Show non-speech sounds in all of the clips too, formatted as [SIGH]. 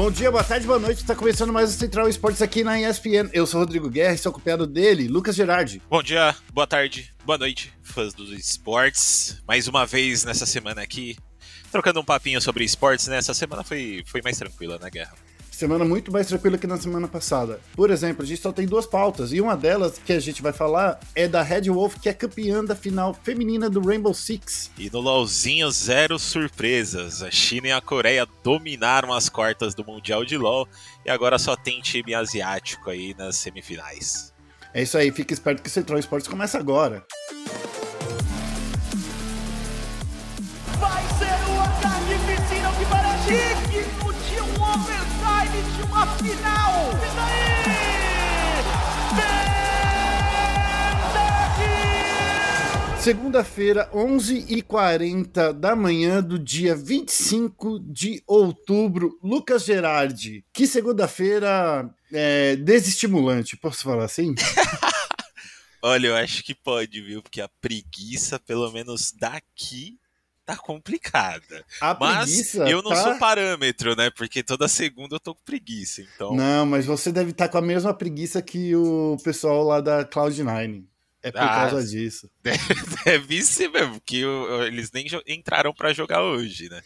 Bom dia, boa tarde, boa noite. Está começando mais o Central Esportes aqui na ESPN. Eu sou Rodrigo Guerra e sou acompanhado dele, Lucas Gerardi. Bom dia, boa tarde, boa noite, fãs dos esportes. Mais uma vez nessa semana aqui, trocando um papinho sobre esportes, né? Essa semana foi, foi mais tranquila, né, Guerra? Semana muito mais tranquila que na semana passada. Por exemplo, a gente só tem duas pautas, e uma delas que a gente vai falar é da Red Wolf, que é campeã da final feminina do Rainbow Six. E no LoLzinho, zero surpresas. A China e a Coreia dominaram as quartas do Mundial de LoL, e agora só tem time asiático aí nas semifinais. É isso aí, fica esperto que o Central Esportes começa agora. Vai ser o ataque piscina que um uma final. E daí? Segunda-feira, 11h40 da manhã do dia 25 de outubro. Lucas Gerardi, que segunda-feira é, desestimulante, posso falar assim? [LAUGHS] Olha, eu acho que pode, viu? Porque a preguiça, pelo menos daqui, tá complicada. A mas preguiça eu não tá- sou parâmetro, né? Porque toda segunda eu tô com preguiça. Então, Não, mas você deve estar com a mesma preguiça que o pessoal lá da Cloud9. É por Ah, causa disso. [LAUGHS] deve ser mesmo, o- eles nem entraram pra jogar hoje, né?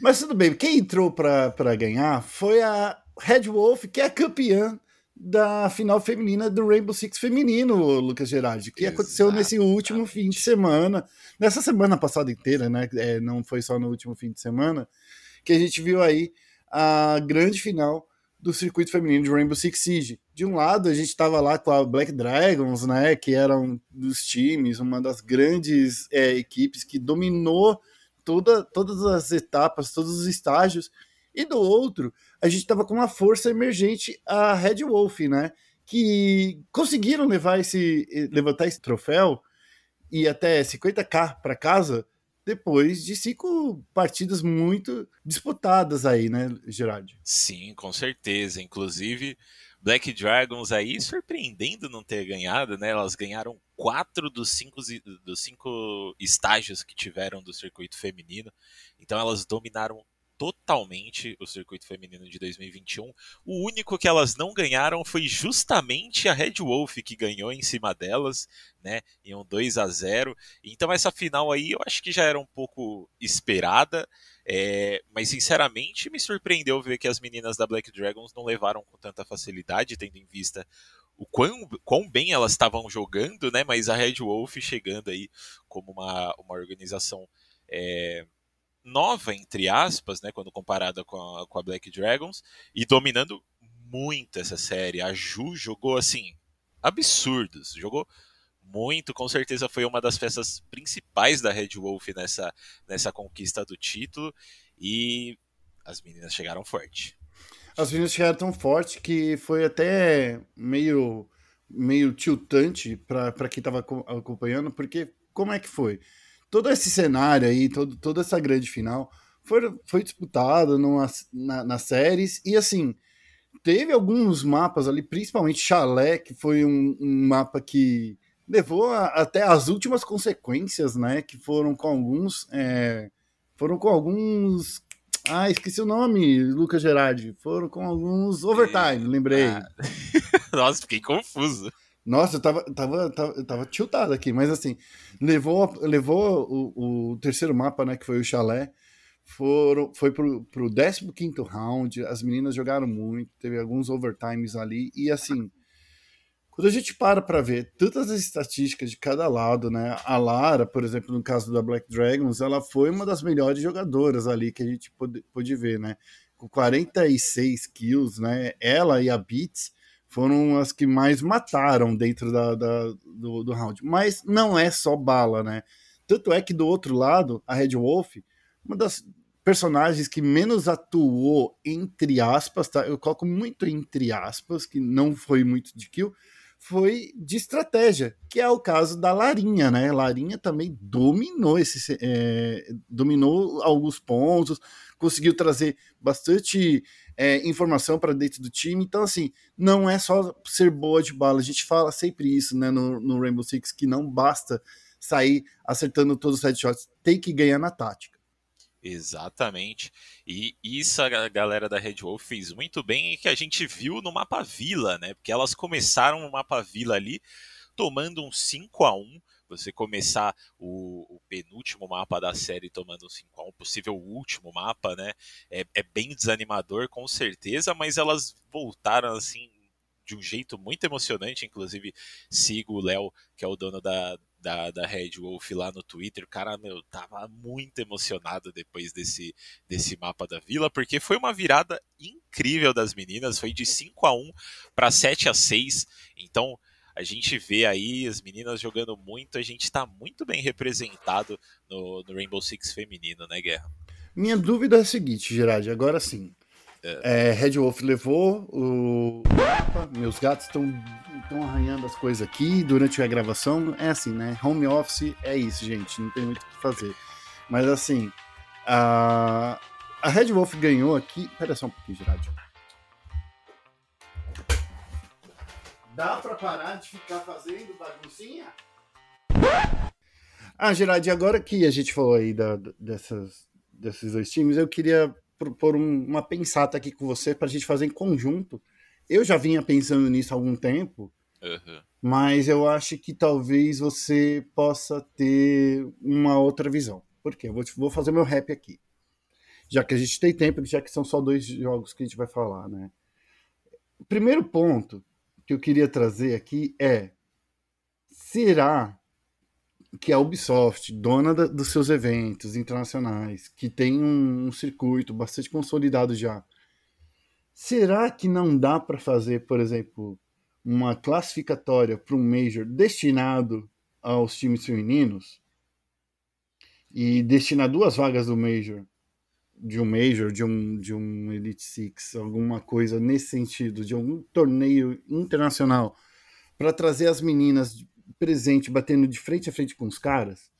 Mas tudo bem, quem entrou pra ganhar foi a Red Wolf, que é a campeã da final feminina do Rainbow Six feminino, Lucas Gerardi, que aconteceu nesse último fim de semana, nessa semana passada inteira, né? É, não foi só no último fim de semana, que a gente viu aí a grande final do circuito feminino de Rainbow Six Siege. De um lado, a gente estava lá com a Black Dragons, né? Que eram dos times, uma das grandes é, equipes que dominou toda, todas as etapas, todos os estágios. E do outro, a gente estava com uma força emergente, a Red Wolf, né? Que conseguiram levar esse, levantar esse troféu e até 50k para casa depois de cinco partidas muito disputadas aí, né, Gerard? Sim, com certeza. Inclusive, Black Dragons aí surpreendendo não ter ganhado, né? Elas ganharam quatro dos cinco, dos cinco estágios que tiveram do circuito feminino. Então elas dominaram totalmente o circuito feminino de 2021. O único que elas não ganharam foi justamente a Red Wolf que ganhou em cima delas, né, em um 2 a 0. Então essa final aí eu acho que já era um pouco esperada, é, mas sinceramente me surpreendeu ver que as meninas da Black Dragons não levaram com tanta facilidade, tendo em vista o quão, quão bem elas estavam jogando, né? Mas a Red Wolf chegando aí como uma, uma organização é, nova, entre aspas, né? Quando comparada com a, com a Black Dragons, e dominando muito essa série. A Ju jogou assim, absurdos, jogou muito, com certeza foi uma das peças principais da Red Wolf nessa, nessa conquista do título e as meninas chegaram forte. As meninas chegaram tão forte que foi até meio meio tiltante para quem estava acompanhando, porque como é que foi? Todo esse cenário aí, todo, toda essa grande final foi, foi disputado numa, na, nas séries e assim teve alguns mapas ali, principalmente Chalé, que foi um, um mapa que levou a, até as últimas consequências, né? Que foram com alguns. É, foram com alguns. Ah, esqueci o nome, Lucas Gerardi. Foram com alguns overtime, lembrei. Ah. [LAUGHS] Nossa, fiquei confuso. Nossa, eu tava, tava, tava, tava tiltado aqui, mas assim, levou, levou o, o terceiro mapa, né, que foi o chalé, foram, foi pro, pro 15 round, as meninas jogaram muito, teve alguns overtimes ali, e assim, quando a gente para para ver tantas as estatísticas de cada lado, né? A Lara, por exemplo, no caso da Black Dragons, ela foi uma das melhores jogadoras ali que a gente pôde, pôde ver, né? Com 46 kills, né? Ela e a Beats foram as que mais mataram dentro da, da do, do round. Mas não é só bala, né? Tanto é que do outro lado, a Red Wolf, uma das personagens que menos atuou, entre aspas, tá? Eu coloco muito entre aspas, que não foi muito de kill, foi de estratégia, que é o caso da Larinha, né? Larinha também dominou esse, é, dominou alguns pontos, conseguiu trazer bastante é, informação para dentro do time. Então, assim, não é só ser boa de bala. A gente fala sempre isso, né, no, no Rainbow Six, que não basta sair acertando todos os headshots, tem que ganhar na tática. Exatamente. E isso a galera da Red Wolf fez muito bem e que a gente viu no mapa Vila, né? Porque elas começaram no mapa Vila ali, tomando um 5 a 1 Você começar o, o penúltimo mapa da série tomando um 5 a 1 possível último mapa, né? É, é bem desanimador, com certeza, mas elas voltaram assim de um jeito muito emocionante. Inclusive, sigo o Léo, que é o dono da, da, da Red Wolf lá no Twitter. O cara, meu, tava muito emocionado depois desse, desse mapa da vila, porque foi uma virada incrível das meninas. Foi de 5 a 1 para 7 a 6 Então. A gente vê aí as meninas jogando muito, a gente está muito bem representado no, no Rainbow Six feminino, né, Guerra? Minha dúvida é a seguinte, Gerard, agora sim. É, Red Wolf levou o mapa, meus gatos estão arranhando as coisas aqui durante a gravação. É assim, né? Home office é isso, gente, não tem muito o que fazer. Mas assim, a, a Red Wolf ganhou aqui. Pera só um pouquinho, Gerard. Dá pra parar de ficar fazendo baguncinha? Ah, Gerard, agora que a gente falou aí da, dessas, desses dois times, eu queria propor um, uma pensata aqui com você para a gente fazer em conjunto. Eu já vinha pensando nisso há algum tempo, uhum. mas eu acho que talvez você possa ter uma outra visão. Por quê? Eu vou, vou fazer meu rap aqui. Já que a gente tem tempo, já que são só dois jogos que a gente vai falar, né? O primeiro ponto que eu queria trazer aqui é: será que a Ubisoft, dona da, dos seus eventos internacionais, que tem um, um, circuito bastante consolidado já, será que não dá para fazer, por exemplo, uma classificatória para um Major destinado aos times femininos? E destinar duas vagas do Major, de um Major, de um, de um Elite Six, alguma coisa nesse sentido, de algum torneio internacional, para trazer as meninas presente batendo de frente a frente com os caras?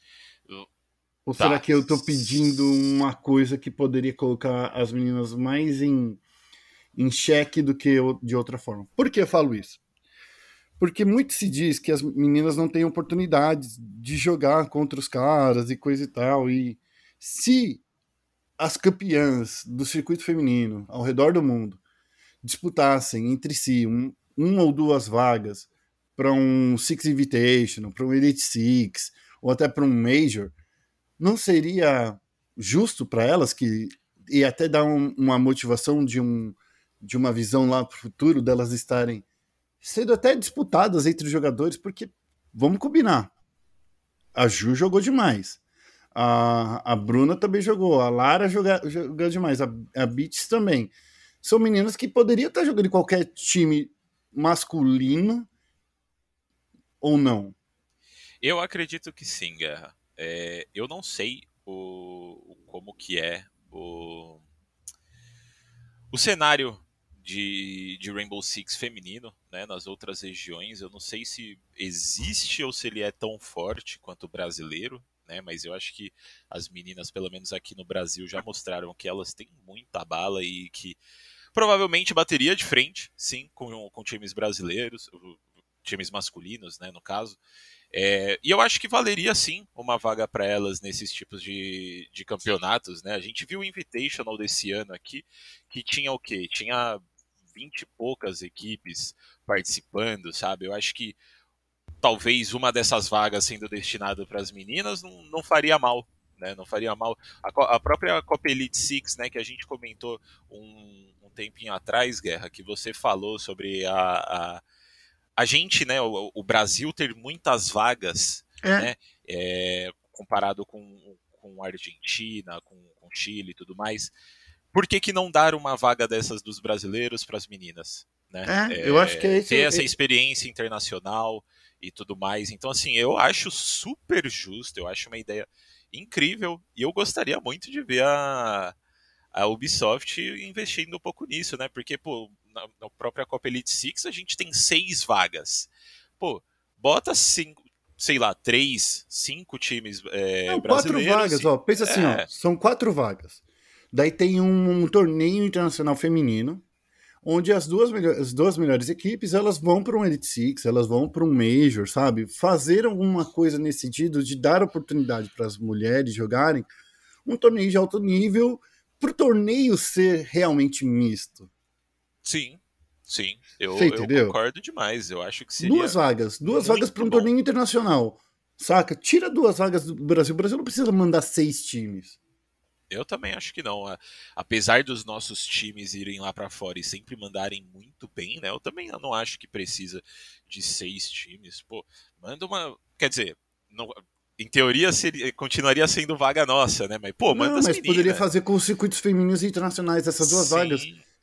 Ou tá. será que eu estou pedindo uma coisa que poderia colocar as meninas mais em, em xeque do que eu, de outra forma? Por que eu falo isso? Porque muito se diz que as meninas não têm oportunidades de jogar contra os caras e coisa e tal. E se as campeãs do circuito feminino ao redor do mundo disputassem entre si um, uma ou duas vagas para um Six Invitational, para um Elite Six, ou até para um Major, não seria justo para elas que e até dar um, uma motivação de um de uma visão lá para o futuro delas estarem sendo até disputadas entre os jogadores, porque vamos combinar, a Ju jogou demais. A, a Bruna também jogou, a Lara joga, jogou demais, a, a Beats também. São meninas que poderiam estar jogando em qualquer time masculino ou não? Eu acredito que sim, Guerra. É, eu não sei o, como que é o, o cenário de, de Rainbow Six feminino né, nas outras regiões. Eu não sei se existe ou se ele é tão forte quanto o brasileiro, né, mas eu acho que as meninas, pelo menos aqui no Brasil, já mostraram que elas têm muita bala e que provavelmente bateria de frente, sim, com, com times brasileiros, times masculinos, né, no caso. É, e eu acho que valeria sim uma vaga para elas nesses tipos de, de campeonatos, né? A gente viu o Invitational desse ano aqui, que tinha o quê? Tinha 20 e poucas equipes participando, sabe? Eu acho que talvez uma dessas vagas sendo destinada para as meninas não, não faria mal, né? Não faria mal. A, a, própria Copa Elite Six, né, que a gente comentou um, um tempinho atrás, Guerra, que você falou sobre a, a a gente, né, o, o Brasil ter muitas vagas, é. né, é, comparado com, com a Argentina, com, com Chile e tudo mais, por que, que não dar uma vaga dessas dos brasileiros para as meninas? Né? É, eu acho que é isso. Ter essa experiência internacional e tudo mais. Então, assim, eu acho super justo, eu acho uma ideia incrível e eu gostaria muito de ver a, a Ubisoft investindo um pouco nisso, né? Porque, pô, na, na própria Copa Elite Six a gente tem seis vagas. Pô, bota cinco, sei lá, três, cinco times é, Não, brasileiros. Quatro vagas, e... ó. Pensa assim, é. ó. São quatro vagas. Daí tem um, um, torneio internacional feminino, onde as duas, as duas melhores equipes elas vão para um Elite Six, elas vão para um Major, sabe? Fazer alguma coisa nesse sentido de dar oportunidade para as mulheres jogarem um torneio de alto nível para o torneio ser realmente misto. Sim, sim. Eu, eu, concordo demais. Eu acho que seria. Duas vagas. Duas vagas para um bom. torneio internacional. Saca? Tira duas vagas do Brasil. O Brasil não precisa mandar seis times. Eu também acho que não. Apesar dos nossos times irem lá para fora e sempre mandarem muito bem, né? Eu também não acho que precisa de seis times. Pô, manda uma. Quer dizer, não, em teoria seria, continuaria sendo vaga nossa, né? Mas, pô, manda não, mas meninas. poderia fazer com os circuitos femininos internacionais essas duas Sim, vagas.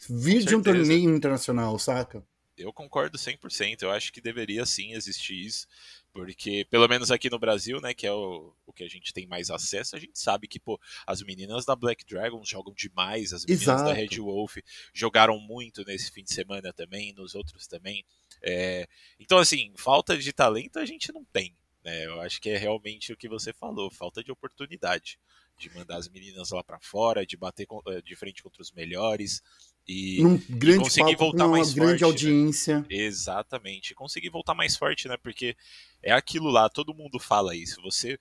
Vir de um torneio internacional, saca? Eu concordo 100%. Eu acho que deveria sim existir isso. Porque, pelo menos aqui no Brasil, né, que é o, o que a gente tem mais acesso, a gente sabe que, pô, as meninas da Black Dragon jogam demais, as meninas Exato. da Red Wolf jogaram muito nesse fim de semana também, nos outros também. É, então, assim, falta de talento a gente não tem. Né? Eu acho que é realmente o que você falou, falta de oportunidade de mandar as meninas lá para fora, de bater eh, de frente contra os melhores e, Num grande e conseguir palco, voltar mais grande forte, né? audiência. Né? Exatamente, conseguir voltar mais forte, né? Porque é aquilo lá, todo mundo fala isso. Você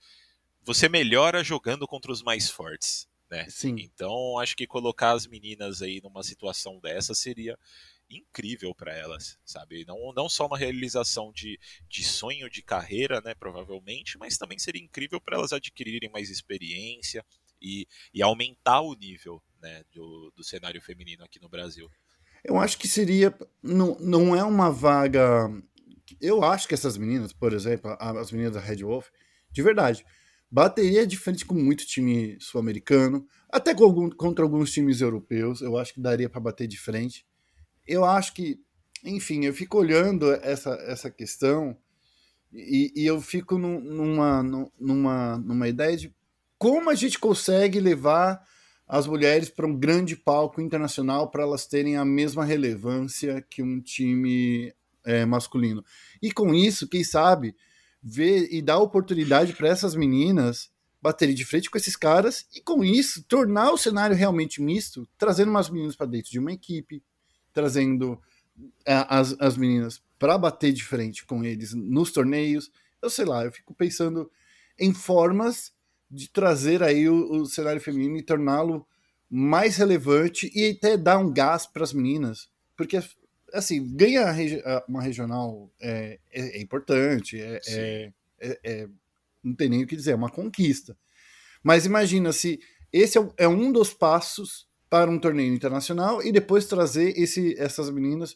você melhora jogando contra os mais fortes, né? Sim. Então, acho que colocar as meninas aí numa situação dessa seria incrível para elas, sabe? Não, não só uma realização de, de sonho de carreira, né, provavelmente, mas também seria incrível para elas adquirirem mais experiência e, e aumentar o nível né, do, do cenário feminino aqui no Brasil. Eu acho que seria. Não, não é uma vaga. Eu acho que essas meninas, por exemplo, as meninas da Red Wolf, de verdade, bateria de frente com muito time sul-americano, até algum, contra alguns times europeus. Eu acho que daria para bater de frente eu acho que, enfim, eu fico olhando essa, essa questão e, e eu fico num, numa, numa, numa ideia de como a gente consegue levar as mulheres para um grande palco internacional para elas terem a mesma relevância que um time é, masculino. E com isso, quem sabe, ver e dar oportunidade para essas meninas baterem de frente com esses caras e com isso tornar o cenário realmente misto, trazendo umas meninas para dentro de uma equipe, trazendo é, as, as meninas para bater de frente com eles nos torneios. Eu sei lá, eu fico pensando em formas de trazer aí o, o cenário feminino e torná-lo mais relevante e até dar um gás para as meninas, porque assim ganha uma regional é, é, é importante, é, é, é, é, não tem nem o que dizer, é uma conquista. Mas imagina se esse é um dos passos para um torneio internacional e depois trazer esse, essas meninas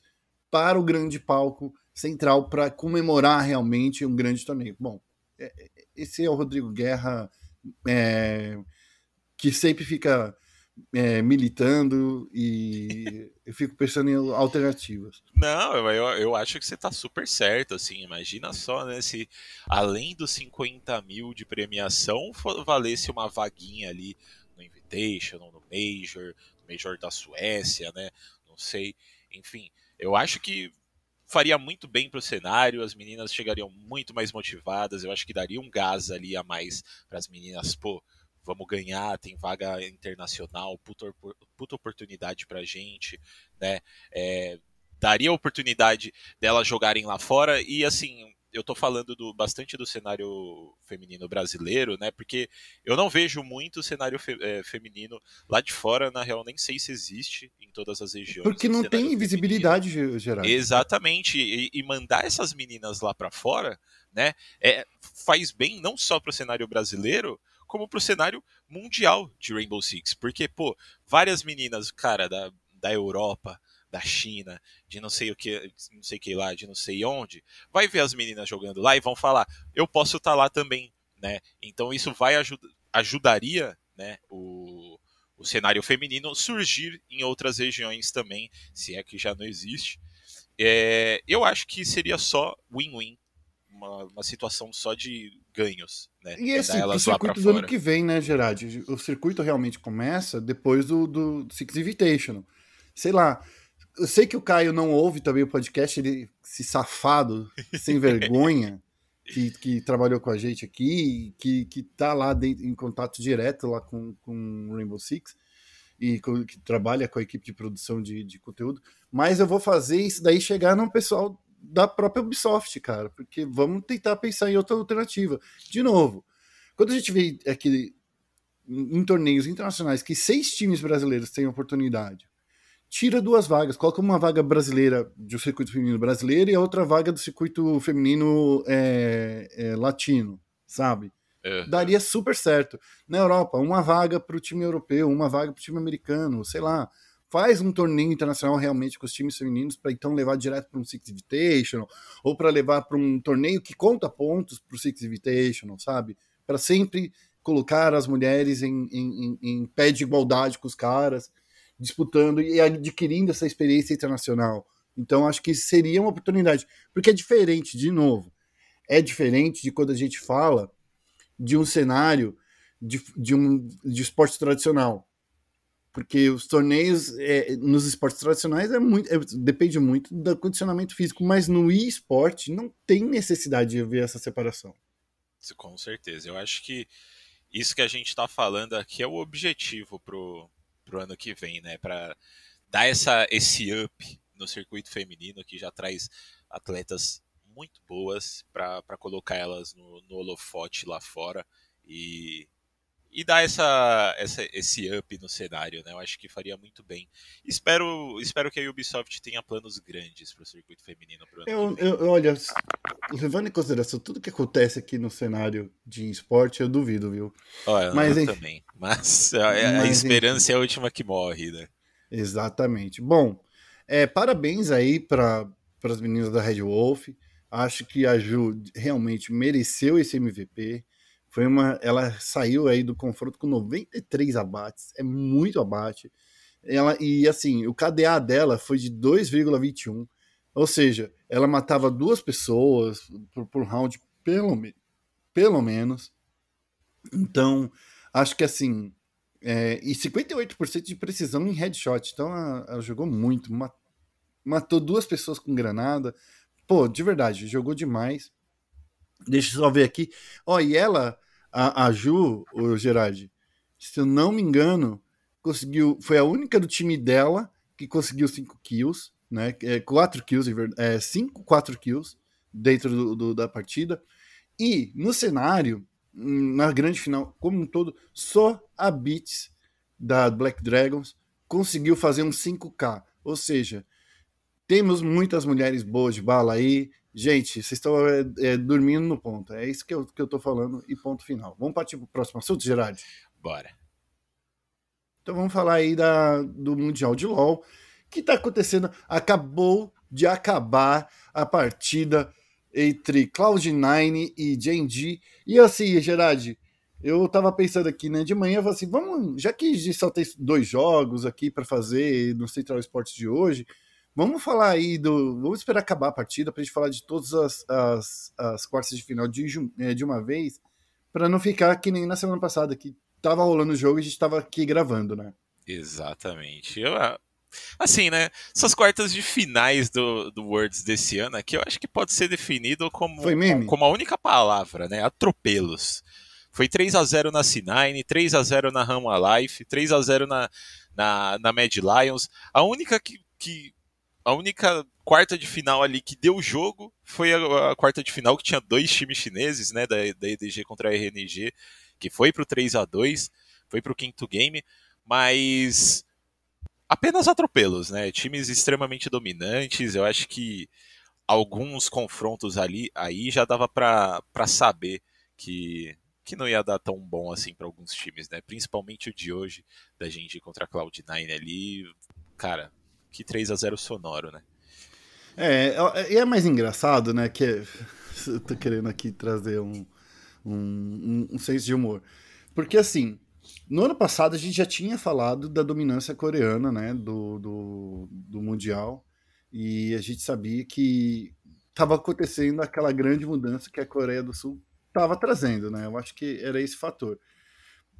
para o grande palco central para comemorar realmente um grande torneio. Bom, é, é, esse é o Rodrigo Guerra é, que sempre fica é, militando e eu fico pensando em alternativas. Não, eu, eu acho que você está super certo, assim, imagina só, né, se além dos 50 mil de premiação valesse uma vaguinha ali no Invitational, no Major, Major da Suécia, né? Não sei. Enfim, eu acho que faria muito bem para o cenário, as meninas chegariam muito mais motivadas, eu acho que daria um gás ali a mais para as meninas, pô, vamos ganhar, tem vaga internacional, puta, puta oportunidade pra gente, né? É, daria oportunidade delas jogarem lá fora e assim, eu tô falando do, bastante do cenário feminino brasileiro, né? Porque eu não vejo muito cenário fe, é, feminino lá de fora, na real, nem sei se existe em todas as regiões. Porque não tem visibilidade, geral. Exatamente. E, e, mandar essas meninas lá para fora, né? É, faz bem não só para o cenário brasileiro, como para o cenário mundial de Rainbow Six. Porque, pô, várias meninas, cara, da, da Europa, da China, de não sei o que, não sei que lá, de não sei onde, vai ver as meninas jogando lá e vão falar, eu posso estar tá lá também, né? Então isso vai ajud ajudaria, né, o, o cenário feminino surgir em outras regiões também, se é que já não existe. É, eu acho que seria só win-win, uma, uma, situação só de ganhos, né? E esse o circuito do ano que vem, né, Gerard? O circuito realmente começa depois do, do Six Invitational. Sei lá, eu sei que o Caio não ouve também o podcast, ele, esse safado, sem vergonha, [LAUGHS] que, que trabalhou com a gente aqui, que, que tá lá dentro, em contato direto lá com, com Rainbow Six, e com, que trabalha com a equipe de produção de, de conteúdo. Mas eu vou fazer isso daí chegar no pessoal da própria Ubisoft, cara, porque vamos tentar pensar em outra alternativa. De novo, quando a gente vê aqui em, em torneios internacionais que seis times brasileiros têm oportunidade, tira duas vagas, coloca uma vaga brasileira do circuito feminino brasileiro e a outra vaga do circuito feminino é, é, latino, sabe? É. Daria super certo. Na Europa, uma vaga para o time europeu, uma vaga para o time americano, sei lá. Faz um torneio internacional realmente com os times femininos para então levar direto para um Six Invitational ou para levar para um torneio que conta pontos para o Six Invitational, sabe? Para sempre colocar as mulheres em, em, em, em pé de igualdade com os caras disputando e adquirindo essa experiência internacional. Então, acho que seria uma oportunidade, porque é diferente, de novo, é diferente de quando a gente fala de um cenário de, de um de esporte tradicional. Porque os torneios é, nos esportes tradicionais é muito, é, depende muito do condicionamento físico, mas no e-sport não tem necessidade de haver essa separação. Com certeza. Eu acho que isso que a gente está falando aqui é o objetivo pro, pro ano que vem, né? Para dar essa, esse up no circuito feminino que já traz atletas muito boas para colocar elas no, no holofote lá fora e, e dar essa, essa, esse up no cenário, né? Eu acho que faria muito bem. Espero, espero que a Ubisoft tenha planos grandes para o circuito feminino pro eu, eu, Olha, levando em consideração tudo que acontece aqui no cenário de esporte, eu duvido, viu? Olha, Mas, eu também. Mas a, Mas, a esperança enfim. é a última que morre, né? Exatamente. Bom, é, parabéns aí para as meninas da Red Wolf. Acho que a Ju realmente mereceu esse MVP. Foi uma, ela saiu aí do confronto com 93 abates, é muito abate. Ela e assim, o KDA dela foi de 2,21. Ou seja, ela matava duas pessoas por, por round, pelo, pelo menos. Então, acho que assim. É, e 58% de precisão em headshot. Então, ela, ela jogou muito. Matou duas pessoas com granada. Pô, de verdade, jogou demais. Deixa eu só ver aqui. Ó, e ela, a, a Ju, o Gerard, se eu não me engano, conseguiu. Foi a única do time dela que conseguiu 5 kills né? É, quatro kills, é, cinco, quatro kills dentro do, do, da partida. E no cenário, hum, na grande final, como um todo, só a Beats da Black Dragons conseguiu fazer um 5K. Ou seja, temos muitas mulheres boas de bala aí. Gente, vocês estão é, é, dormindo no ponto. É isso que eu, que eu tô falando e ponto final. Vamos partir para o próximo assunto, Gerard? Bora. Então vamos falar aí da, do Mundial de LoL que está acontecendo? Acabou de acabar a partida entre Cloud9 e Genji. E assim, Gerard, eu tava pensando aqui, né? De manhã eu falei assim: vamos, já que só tem dois jogos aqui para fazer no Central Esportes de hoje, vamos falar aí do. Vamos esperar acabar a partida para a gente falar de todas as, as, as quartas de final de, é, de uma vez, para não ficar que nem na semana passada, que tava rolando o jogo e a gente tava aqui gravando, né? Exatamente. Eu, Assim, né? Essas quartas de finais do, do Worlds desse ano aqui, eu acho que pode ser definido como, como a única palavra, né? Atropelos. Foi 3 a 0 na C9, 3 a 0 na Rama Life, 3 a 0 na, na, na Mad Lions. A única que, que a única quarta de final ali que deu jogo foi a, a, quarta de final que tinha dois times chineses, né, da, da EDG contra a RNG, que foi pro 3 a 2 foi pro quinto game, mas apenas atropelos, né? Times extremamente dominantes. Eu acho que alguns confrontos ali aí já dava para saber que que não ia dar tão bom assim para alguns times, né? Principalmente o de hoje da gente contra a Cloud9 ali, cara, que 3 a 0 sonoro, né? É, e é mais engraçado, né, que [LAUGHS] eu tô querendo aqui trazer um, um, um senso de humor. Porque assim, no ano passado a gente já tinha falado da dominância coreana, né, do, do, do mundial, e a gente sabia que estava acontecendo aquela grande mudança que a Coreia do Sul estava trazendo, né? Eu acho que era esse fator.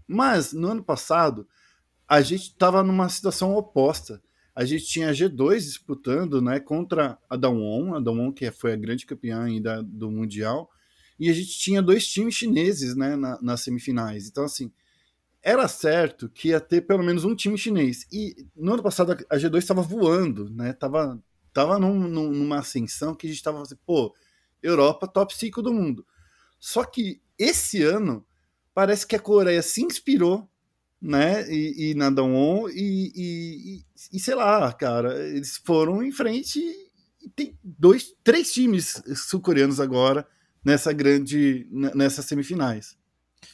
Mas no ano passado a gente estava numa situação oposta. A gente tinha a G2 disputando, né, contra a Dawon, a Dawon que foi a grande campeã ainda do mundial, e a gente tinha dois times chineses, né, na, nas semifinais. Então assim, era certo que ia ter pelo menos um time chinês. E no ano passado a G2 estava voando, né? Tava, tava num, numa ascensão que a gente estava assim, pô, Europa top 5 do mundo. Só que esse ano parece que a Coreia se inspirou né? E, e na Dawn e, e, e, sei lá, cara, eles foram em frente e tem dois, três times sul-coreanos agora nessa grande, nessas semifinais.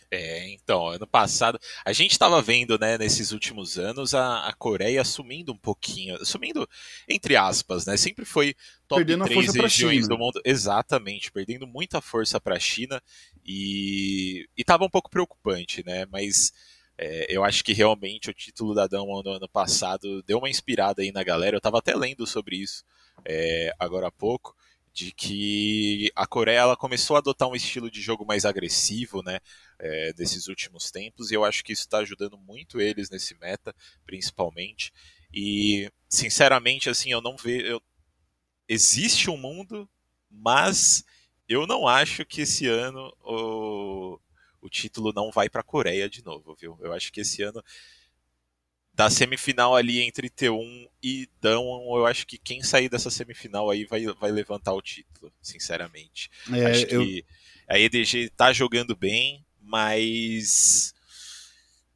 É, então, ano passado, a gente estava vendo, né, nesses últimos anos, a, a, Coreia sumindo um pouquinho, sumindo entre aspas, né, sempre foi top perdendo 3 regiões do mundo, exatamente, perdendo muita força para a China e estava um pouco preocupante, né, mas é, eu acho que realmente o título da Dama no ano passado deu uma inspirada aí na galera, eu estava até lendo sobre isso é, agora há pouco, de que a Coreia ela começou a adotar um estilo de jogo mais agressivo, né, é, desses últimos tempos, e eu acho que isso está ajudando muito eles nesse meta, principalmente. E sinceramente, assim, eu não vejo. Existe um mundo, mas eu não acho que esse ano o, o título não vai para a Coreia de novo, viu? Eu acho que esse ano da semifinal ali entre T1 e Dão, eu acho que quem sair dessa semifinal aí vai, vai levantar o título, sinceramente. É, acho eu... que a EDG tá jogando bem, mas.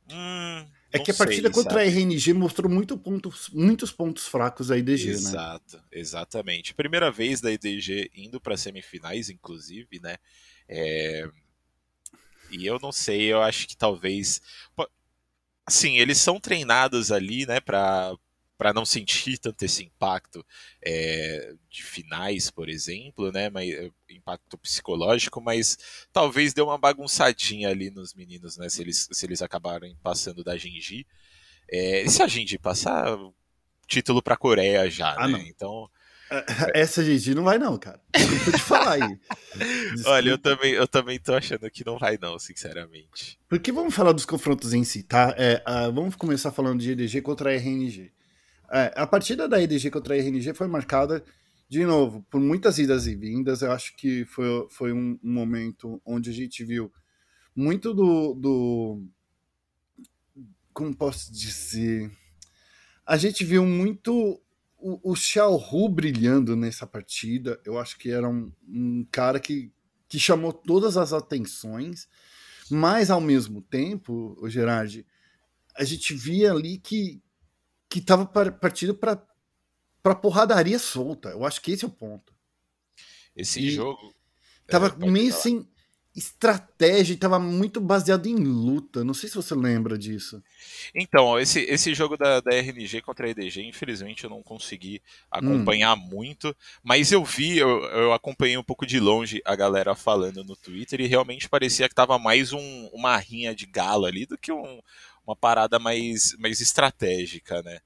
Hum, é que a partida sei, contra sabe? a RNG mostrou muito pontos, muitos pontos fracos da EDG, Exato, né? Exato, exatamente. Primeira vez da EDG indo para semifinais, inclusive, né? É... E eu não sei, eu acho que talvez. Assim, eles são treinados ali, né, para para não sentir [LAUGHS] tanto esse impacto é, de finais, por exemplo, né, mas, eh, impacto psicológico, mas talvez dê uma bagunçadinha ali nos meninos, né, se eles, se eles acabarem passando da Genji. É, e se a Genji passar, título para a Coreia já, ah, né? Então essa Genji não vai não, cara. Desculpa te falar aí. Desculpa. [LAUGHS] Olha, eu também, eu também tô achando que não vai não, sinceramente. Porque vamos falar dos confrontos em si, tá? É, uh, vamos começar falando de EDG contra a RNG. É, a partida da EDG contra a RNG foi marcada, de novo, por muitas idas e vindas. Eu acho que foi, foi um, um momento onde a gente viu muito do, do. Como posso dizer? A gente viu muito o, o Xiao Hu brilhando nessa partida. Eu acho que era um, um cara que, que chamou todas as atenções, mas ao mesmo tempo, o Gerard, a gente via ali que, que tava partindo para para porradaria solta. Eu acho que esse é o ponto. Esse e jogo tava é, meio falar. sem estratégia, tava muito baseado em luta. Não sei se você lembra disso. Então, esse, esse jogo da, da RNG contra a EDG, infelizmente eu não consegui acompanhar hum. muito, mas eu vi, eu, eu acompanhei um pouco de longe a galera falando no Twitter e realmente parecia que tava mais um, uma rinha de galo ali do que um, uma parada mais, mais estratégica, né?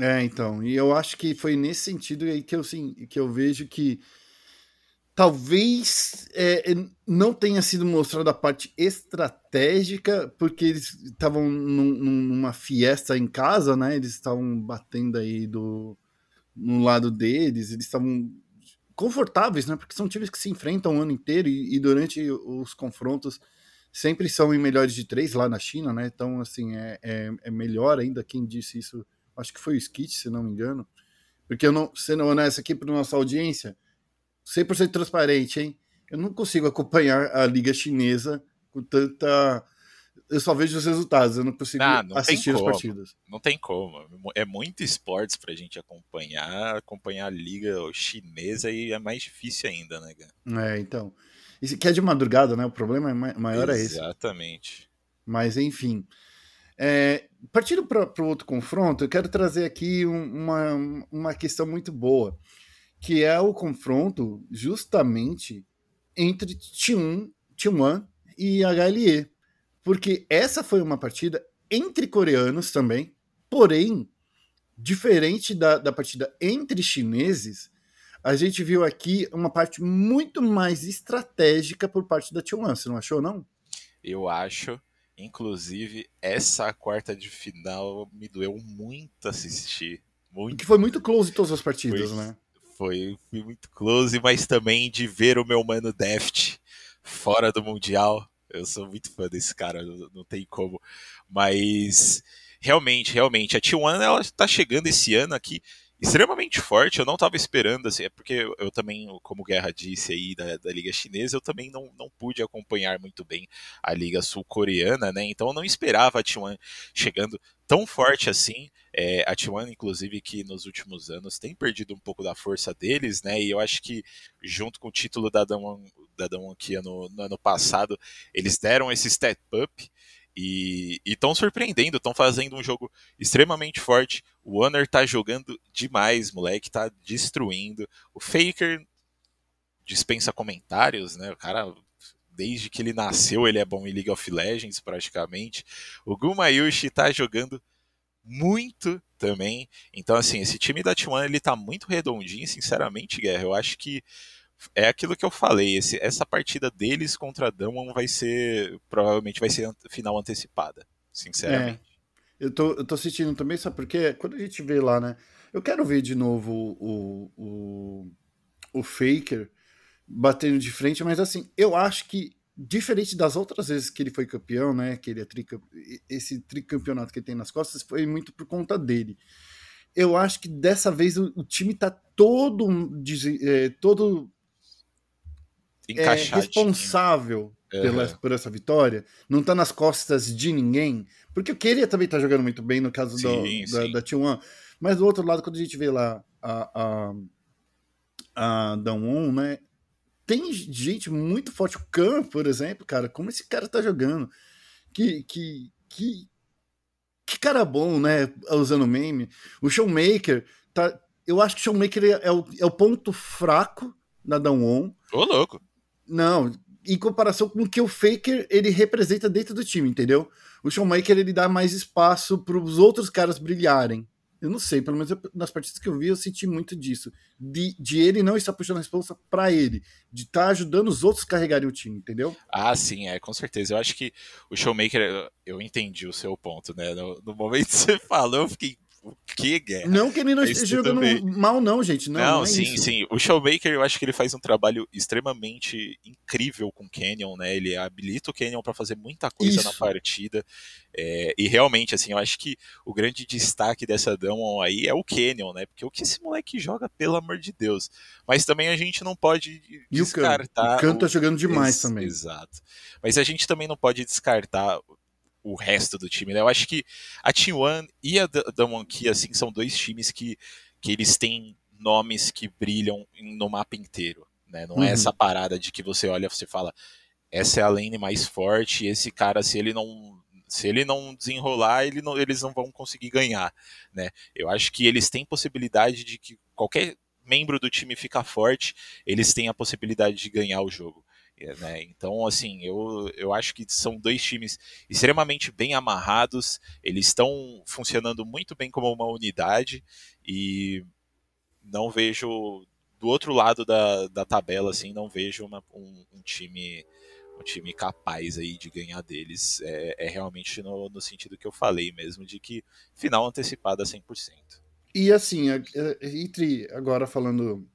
É, então, e eu acho que foi nesse sentido aí que eu, sim, que eu vejo que talvez é, não tenha sido mostrada a parte estratégica, porque eles estavam num, numa fiesta em casa, né? Eles estavam batendo aí do, no lado deles, eles estavam confortáveis, né? Porque são times que se enfrentam o ano inteiro e, e durante os confrontos sempre são em melhores de três lá na China, né? Então, assim, é, é, é melhor ainda. Quem disse isso, acho que foi o Skit, se não me engano. Porque eu não, sendo honesto aqui para nossa audiência, 100% transparente, hein? Eu não consigo acompanhar a liga chinesa com tanta. Eu só vejo os resultados, eu não consigo ah, não assistir as partidas. Não tem como. É muito esportes pra gente acompanhar, acompanhar a liga chinesa e é mais difícil ainda, né, cara? É, então. Isso que é de madrugada, né? O problema é maior é esse. Exatamente. Mas, enfim. É, partindo para o outro confronto, eu quero trazer aqui um, uma, uma questão muito boa, que é o confronto justamente entre T1, T1 e HLE. Porque essa foi uma partida entre coreanos também, porém, diferente da, da partida entre chineses, a gente viu aqui uma parte muito mais estratégica por parte da T1. Você não achou, não? Eu acho. Inclusive, essa quarta de final me doeu muito assistir. Muito. Que foi muito close em todas as partidas, foi, né? Foi, muito close, mas também de ver o meu mano Deft fora do Mundial. Eu sou muito fã desse cara, não, não tem como. Mas realmente, realmente, a T1 ela tá chegando esse ano aqui extremamente forte. Eu não estava esperando, assim, é porque eu, eu, também, como Guerra disse aí da, da Liga Chinesa, eu também não, não pude acompanhar muito bem a Liga Sul-Coreana, né? Então eu não esperava a T1 chegando tão forte assim. É, a T1, inclusive, que nos últimos anos tem perdido um pouco da força deles, né? E eu acho que junto com o título da Damwon, da Damwon Kia no, no ano passado, eles deram esse step up. E estão surpreendendo, estão fazendo um jogo extremamente forte. O Warner tá jogando demais, moleque, tá destruindo. O Faker dispensa comentários, né? O cara, desde que ele nasceu, ele é bom em League of Legends, praticamente. O Gumayushi tá jogando muito também. Então, assim, esse time da T1 ele tá muito redondinho, sinceramente, Guerra. Eu acho que é aquilo que eu falei, esse, essa partida deles contra a Damwon vai ser, provavelmente vai ser final antecipada, sinceramente. É. Eu tô, eu tô assistindo também, sabe porque quando a gente vê lá, né, eu quero ver de novo o, o, o Faker batendo de frente, mas assim, eu acho que diferente das outras vezes que ele foi campeão, né, que ele é tricamp... esse tricampeonato que ele tem nas costas foi muito por conta dele. Eu acho que dessa vez o, o time tá todo, é, todo é, responsável uhum. pela, por essa vitória, não tá nas costas de ninguém, porque o Keria também tá jogando muito bem no caso sim, do, da, da T1, mas do outro lado, quando a gente vê lá a, a, a Dawn né, tem gente muito forte, o Khan, por exemplo, cara, como esse cara tá jogando, que, que, que, que cara bom, né, usando meme, o Showmaker, tá, eu acho que o Showmaker é, é o, é o ponto fraco da Dawn Ô, louco. Não, em comparação com o que o Faker ele representa dentro do time, entendeu? O Showmaker ele dá mais espaço para os outros caras brilharem. Eu não sei, pelo menos eu, nas partidas que eu vi, eu senti muito disso. De, de ele não estar puxando a responsa para ele, de estar tá ajudando os outros carregarem o time, entendeu? Ah, sim, é, com certeza. Eu acho que o Showmaker, eu, eu entendi o seu ponto, né? No, no momento que você [LAUGHS] falou, eu fiquei o que, Guerra? Não que ele não esteja jogando também. mal, não, gente. Não, não, não é sim, isso. sim. O Showmaker, eu acho que ele faz um trabalho extremamente incrível com o Canyon, né? Ele habilita o Canyon para fazer muita coisa isso. na partida. É, e realmente, assim, eu acho que o grande destaque dessa Damon aí é o Canyon, né? Porque o que esse moleque joga, pelo amor de Deus. Mas também a gente não pode e descartar. O Can, o tá jogando demais Ex também. Exato. Mas a gente também não pode descartar o resto do time. Né? Eu acho que a T1 e a Damwon Key, assim, são dois times que, que eles têm nomes que brilham no mapa inteiro. Né? Não é uhum. é essa parada de que você olha você fala essa é a lane mais forte e esse cara, se ele não se ele não desenrolar, ele não, eles não vão conseguir ganhar, né? Eu acho que eles têm possibilidade de que qualquer membro do time ficar forte, eles têm a possibilidade de ganhar o jogo. Né? Então, assim, eu, eu acho que são dois times extremamente bem amarrados, eles estão funcionando muito bem como uma unidade e não vejo do outro lado da, da tabela, assim, não vejo uma, um, um, time um time capaz aí de ganhar deles. É, é realmente no, no, sentido que eu falei mesmo, de que final antecipada 100%. E assim, entre agora falando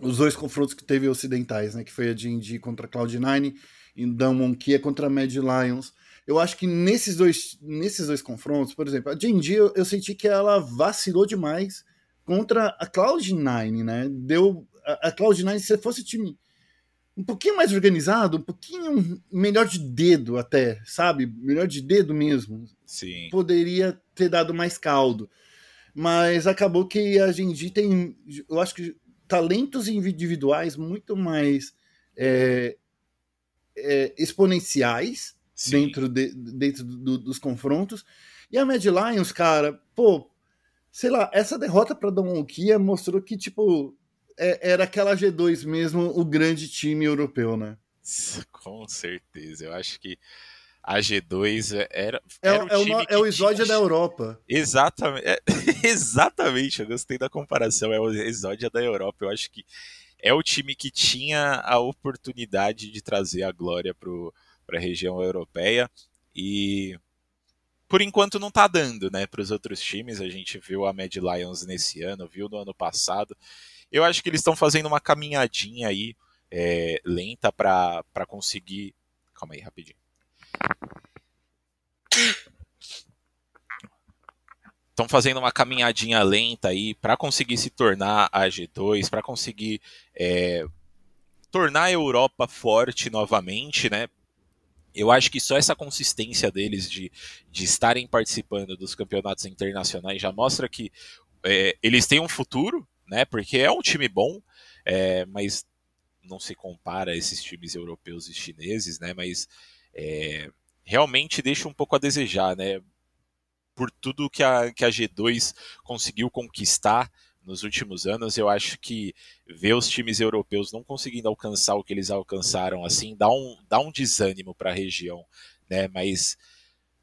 os dois confrontos que teve ocidentais, né? Que foi a D&D contra a Cloud9 e Damwon Kia contra a Mad Lions. Eu acho que nesses dois, nesses dois confrontos, por exemplo, a D&D eu, eu senti que ela vacilou demais contra a Cloud9, né? Deu a, a Cloud9 se fosse time um pouquinho mais organizado, um pouquinho melhor de dedo até, sabe? Melhor de dedo mesmo. Sim. Poderia ter dado mais caldo. Mas acabou que a Genji tem, eu acho que talentos individuais muito mais é, é, exponenciais Sim. dentro, de, dentro do, dos confrontos. E a Mad Lions, cara, pô, sei lá, essa derrota para Don Kia mostrou que, tipo, é, era aquela G2 mesmo, o grande time europeu, né? [LAUGHS] Com certeza, eu acho que a G2 é, era. É, era é, o, é o exódia tinha... da Europa. Exatamente, é, [LAUGHS] exatamente, eu gostei da comparação. É o exódia da Europa. Eu acho que é o time que tinha a oportunidade de trazer a glória para a região europeia e por enquanto não está dando, né, para os outros times. A gente viu a Mad Lions nesse ano, viu no ano passado. Eu acho que eles estão fazendo uma caminhadinha aí é, lenta para conseguir. Calma aí, rapidinho. Estão fazendo uma caminhadinha lenta aí para conseguir se tornar a G2, para conseguir é, tornar a Europa forte novamente, né? Eu acho que só essa consistência deles de, de estarem participando dos campeonatos internacionais já mostra que é, eles têm um futuro, né? Porque é um time bom, é, mas não se compara a esses times europeus e chineses, né? Mas é, realmente deixa um pouco a desejar, né? por tudo que a, que a G2 conseguiu conquistar nos últimos anos, eu acho que ver os times europeus não conseguindo alcançar o que eles alcançaram assim dá um, dá um desânimo para a região, né? Mas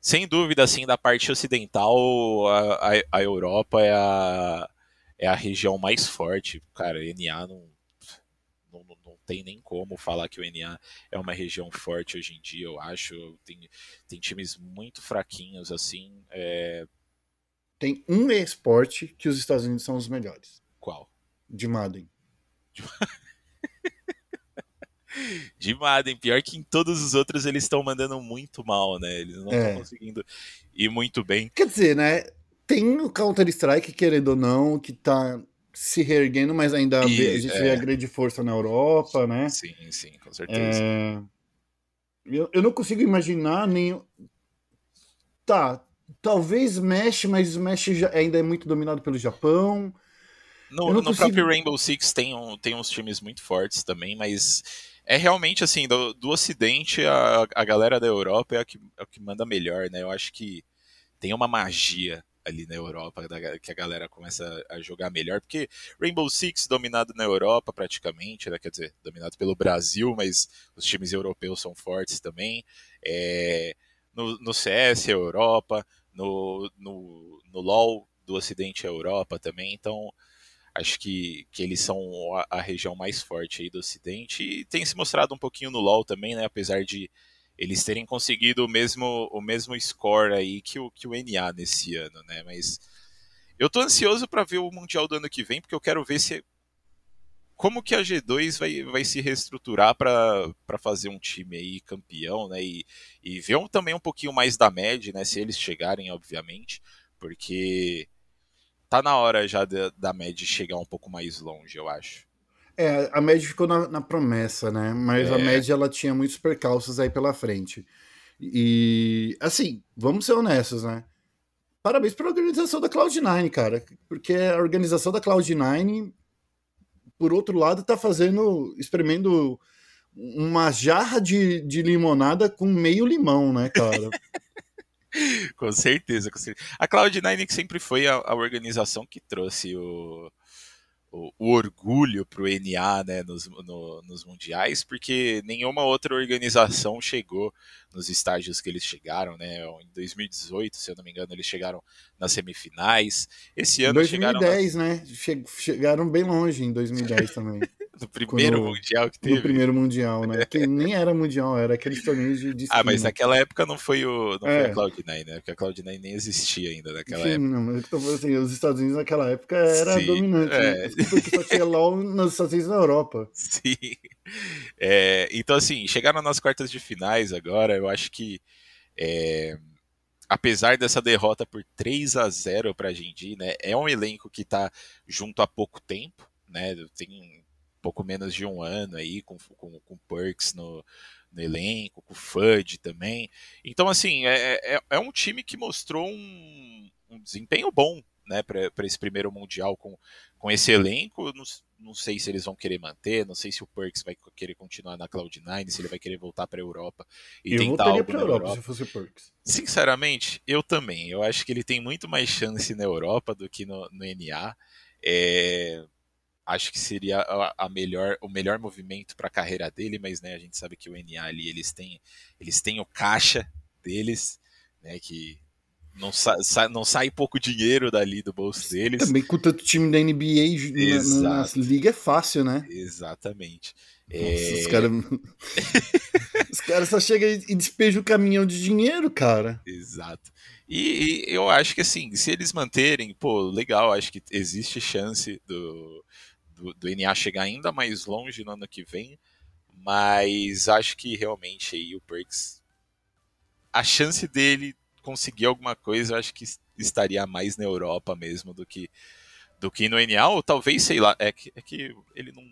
sem dúvida, assim, da parte ocidental, a, a, a Europa é a, é a região mais forte. Cara, NA não, tem nem como falar que o NA é uma região forte hoje em dia, eu acho. Tem, tem times muito fraquinhos, assim. É... Tem um esporte que os Estados Unidos são os melhores. Qual? De Madden. De [LAUGHS] Madden. Pior que em todos os outros eles estão mandando muito mal, né? Eles não estão é. conseguindo ir muito bem. Quer dizer, né? Tem o Counter-Strike, querendo ou não, que tá se reerguendo, mas ainda e, a gente é. vê a grande força na Europa, né? Sim, sim, com certeza. É... Eu, eu não consigo imaginar nem. Tá, talvez Smash, mas Smash já, ainda é muito dominado pelo Japão. No, no consigo... próprio Rainbow Six tem, um, tem uns times muito fortes também, mas é realmente assim, do, do Ocidente, a, a galera da Europa é a, que, é a que manda melhor, né? Eu acho que tem uma magia ali na Europa, que a galera começa a jogar melhor, porque Rainbow Six dominado na Europa praticamente, né? quer dizer, dominado pelo Brasil, mas os times europeus são fortes também. É, no, no CS é Europa, no, no, no LoL do Ocidente é Europa também, então acho que, que eles são a, a, região mais forte aí do Ocidente e tem se mostrado um pouquinho no LoL também, né? Apesar de eles terem conseguido o mesmo, o mesmo score aí que o, que o NA nesse ano, né? Mas eu tô ansioso para ver o Mundial do ano que vem, porque eu quero ver se como que a G2 vai, vai se reestruturar para fazer um time aí campeão, né? E, e ver um, também um pouquinho mais da média, né? Se eles chegarem, obviamente, porque tá na hora já da, da média chegar um pouco mais longe, eu acho. É, a média ficou na, na promessa, né? Mas é. a média ela tinha muitos percalços aí pela frente. E assim, vamos ser honestos, né? Parabéns pela organização da Cloud9, cara. Porque a organização da Cloud9, por outro lado, tá fazendo, espremendo uma jarra de, de limonada com meio limão, né, cara? [LAUGHS] com certeza, com certeza. A Cloud9 que sempre foi a, a organização que trouxe o o, o orgulho para o NA né, nos, no, nos mundiais, porque nenhuma outra organização chegou nos estágios que eles chegaram, né? Em 2018, se eu não me engano, eles chegaram nas semifinais. Esse ano 2010, chegaram nas... né? Chegaram bem longe em 2010 também. No primeiro Quando, mundial que teve. No primeiro mundial, né? [LAUGHS] Que nem era mundial, era aqueles torneios de, de Ah, mas naquela época não foi o não é. foi a Cloud9, né? Porque a Cloud9 nem existia ainda naquela Sim, época. Não, mas falando assim, os Estados Unidos naquela época era Sim, dominante, é. né? porque só tinha LoL nos Estados Unidos na Europa. [LAUGHS] Sim. É, então, assim, chegaram nas quartas de finais agora, eu acho que é, apesar dessa derrota por 3 a 0 para a Genji, né, é um elenco que está junto há pouco tempo, né, tem pouco menos de um ano aí com, com, com Perks no, no elenco, com o Fudge também. Então, assim, é, é, é um time que mostrou um, um desempenho bom né, para esse primeiro Mundial com, com esse elenco. Não, não, sei se eles vão querer manter, não sei se o Perks vai querer continuar na Cloud9, se ele vai querer voltar para a Europa e eu tentar algo pra Europa, Europa, se fosse Perks. Sinceramente, eu também. Eu acho que ele tem muito mais chance na Europa do que no, no NA. É, acho que seria a, a, melhor, o melhor movimento para a carreira dele, mas né, a gente sabe que o NA ali eles têm, eles têm o caixa deles, né, que não, sa, sa, não sai pouco dinheiro dali do bolso deles. Também com tanto time da NBA na, na, liga é fácil, né? Exatamente. Nossa, é... [LAUGHS] os caras. os caras só chegam e despejam o caminhão de dinheiro, cara. Exato. E, e, eu acho que assim, se eles manterem, pô, legal, acho que existe chance do, do, do NA chegar ainda mais longe no ano que vem. Mas acho que realmente aí o Perks. A chance dele conseguir alguma coisa, eu acho que estaria mais na Europa mesmo do que do que no NA, ou talvez, sei lá, é que, é que ele não,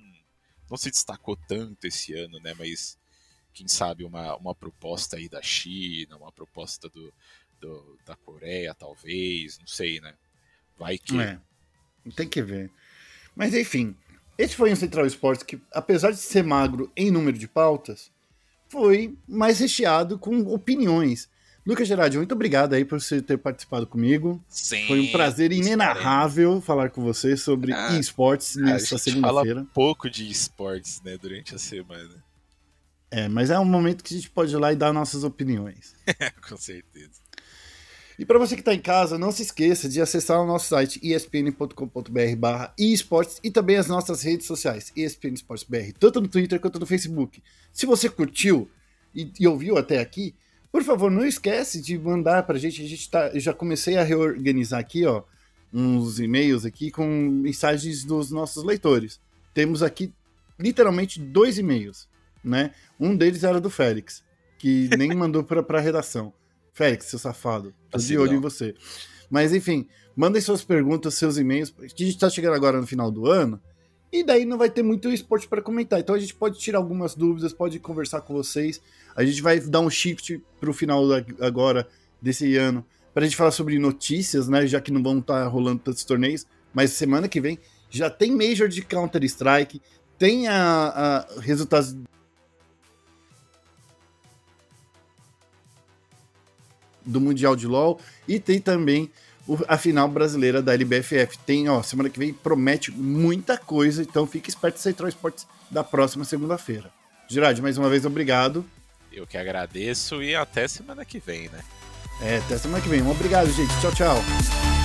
não se destacou tanto esse ano, né? Mas quem sabe uma, uma proposta aí da China, uma proposta do, do da Coreia, talvez, não sei, né? Vai que. É, tem que ver. Mas enfim, esse foi um Central Esportes que, apesar de ser magro em número de pautas, foi mais recheado com opiniões. Lucas Gerardi, muito obrigado aí por você ter participado comigo. Sim, Foi um prazer inenarrável falar com você sobre Ah, esportes nessa segunda-feira. fala pouco de esportes, né, durante a semana. É, mas é um momento que a gente pode ir lá e dar nossas opiniões. [LAUGHS] Com certeza. E para você que está em casa, não se esqueça de acessar o nosso site espn.com.br barra esportes e também as nossas redes sociais, ESPN Esportes BR, tanto no Twitter quanto no Facebook. Se você curtiu e, e ouviu até aqui, por favor, não esquece de mandar pra gente. A gente tá, eu já comecei a reorganizar aqui, ó, uns e-mails aqui com mensagens dos nossos leitores. Temos aqui literalmente dois e-mails, né? Um deles era do Félix, que nem mandou pra, pra redação. Félix, seu safado, tô de olho em você. Mas enfim, mandem suas perguntas, seus e-mails, que a gente tá chegando agora no final do ano. E daí não vai ter muito esporte para comentar. Então a gente pode tirar algumas dúvidas, pode conversar com vocês. A gente vai dar um shift pro final da- agora desse ano pra gente falar sobre notícias, né? Já que não vão estar rolando tantos torneios. Mas semana que vem já tem Major de Counter-Strike, tem a, a resultados do Mundial de LoL e tem também a final brasileira da LBFF. Tem, ó, semana que vem promete muita coisa, então fique esperto Central Esportes da próxima segunda-feira. Girardi, mais uma vez, obrigado. Eu que agradeço e até semana que vem, né? É, até semana que vem. Obrigado, gente. Tchau, tchau.